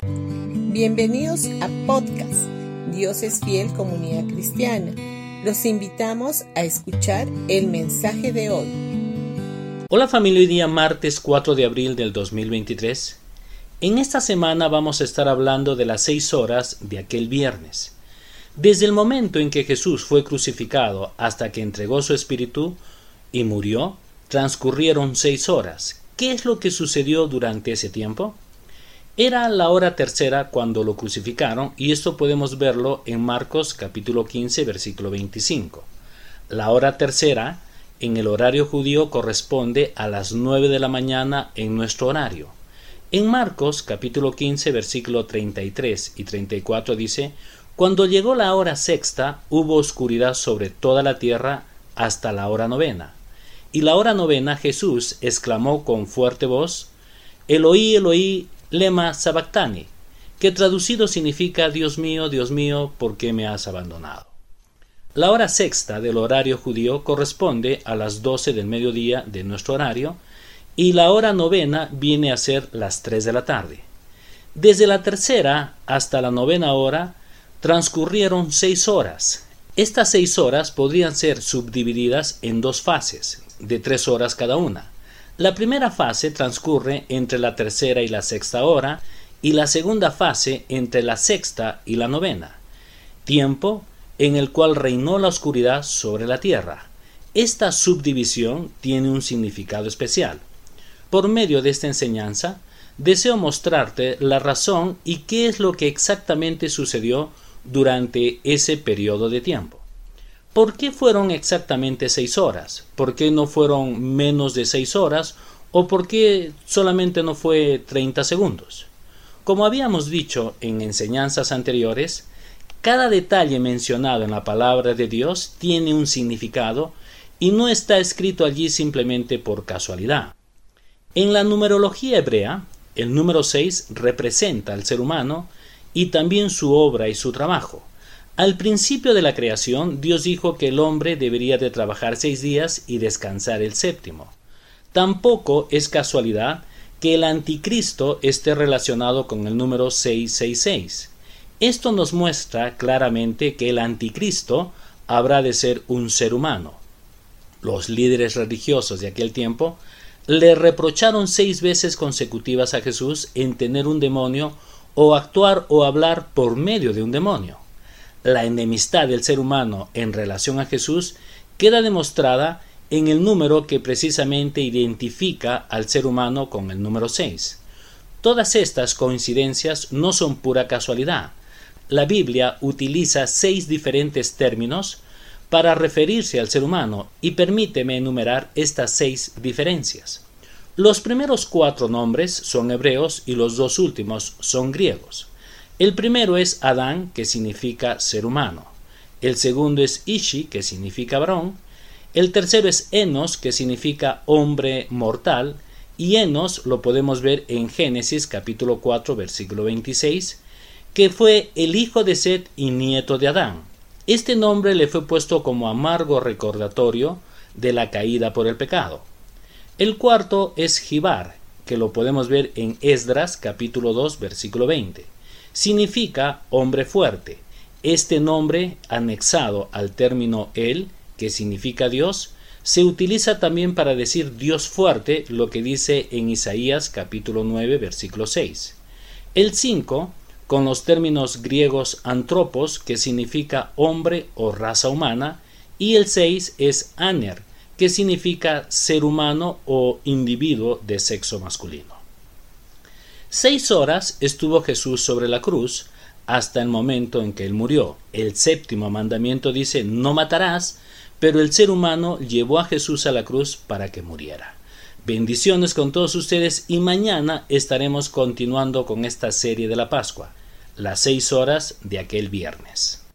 Bienvenidos a podcast Dios es fiel comunidad cristiana. Los invitamos a escuchar el mensaje de hoy. Hola familia, hoy día martes 4 de abril del 2023. En esta semana vamos a estar hablando de las seis horas de aquel viernes. Desde el momento en que Jesús fue crucificado hasta que entregó su espíritu y murió, transcurrieron seis horas. ¿Qué es lo que sucedió durante ese tiempo? Era la hora tercera cuando lo crucificaron y esto podemos verlo en Marcos capítulo 15 versículo 25. La hora tercera en el horario judío corresponde a las nueve de la mañana en nuestro horario. En Marcos capítulo 15 versículo 33 y 34 dice, Cuando llegó la hora sexta hubo oscuridad sobre toda la tierra hasta la hora novena. Y la hora novena Jesús exclamó con fuerte voz, Eloí, Eloí, lema sabactani, que traducido significa Dios mío, Dios mío, ¿por qué me has abandonado? La hora sexta del horario judío corresponde a las doce del mediodía de nuestro horario y la hora novena viene a ser las tres de la tarde. Desde la tercera hasta la novena hora transcurrieron seis horas. Estas seis horas podrían ser subdivididas en dos fases, de tres horas cada una. La primera fase transcurre entre la tercera y la sexta hora y la segunda fase entre la sexta y la novena, tiempo en el cual reinó la oscuridad sobre la tierra. Esta subdivisión tiene un significado especial. Por medio de esta enseñanza, deseo mostrarte la razón y qué es lo que exactamente sucedió durante ese periodo de tiempo. ¿Por qué fueron exactamente seis horas? ¿Por qué no fueron menos de seis horas? ¿O por qué solamente no fue 30 segundos? Como habíamos dicho en enseñanzas anteriores, cada detalle mencionado en la palabra de Dios tiene un significado y no está escrito allí simplemente por casualidad. En la numerología hebrea, el número 6 representa al ser humano y también su obra y su trabajo. Al principio de la creación, Dios dijo que el hombre debería de trabajar seis días y descansar el séptimo. Tampoco es casualidad que el anticristo esté relacionado con el número 666. Esto nos muestra claramente que el anticristo habrá de ser un ser humano. Los líderes religiosos de aquel tiempo le reprocharon seis veces consecutivas a Jesús en tener un demonio o actuar o hablar por medio de un demonio la enemistad del ser humano en relación a Jesús queda demostrada en el número que precisamente identifica al ser humano con el número 6. Todas estas coincidencias no son pura casualidad. La Biblia utiliza seis diferentes términos para referirse al ser humano y permíteme enumerar estas seis diferencias. Los primeros cuatro nombres son hebreos y los dos últimos son griegos. El primero es Adán, que significa ser humano. El segundo es Ishi, que significa varón. El tercero es Enos, que significa hombre mortal. Y Enos lo podemos ver en Génesis capítulo 4 versículo 26, que fue el hijo de Set y nieto de Adán. Este nombre le fue puesto como amargo recordatorio de la caída por el pecado. El cuarto es Jibar, que lo podemos ver en Esdras capítulo 2 versículo 20 significa hombre fuerte. Este nombre, anexado al término él, que significa Dios, se utiliza también para decir Dios fuerte, lo que dice en Isaías capítulo 9 versículo 6. El 5, con los términos griegos antropos, que significa hombre o raza humana, y el 6 es aner, que significa ser humano o individuo de sexo masculino. Seis horas estuvo Jesús sobre la cruz hasta el momento en que él murió. El séptimo mandamiento dice no matarás, pero el ser humano llevó a Jesús a la cruz para que muriera. Bendiciones con todos ustedes y mañana estaremos continuando con esta serie de la Pascua, las seis horas de aquel viernes.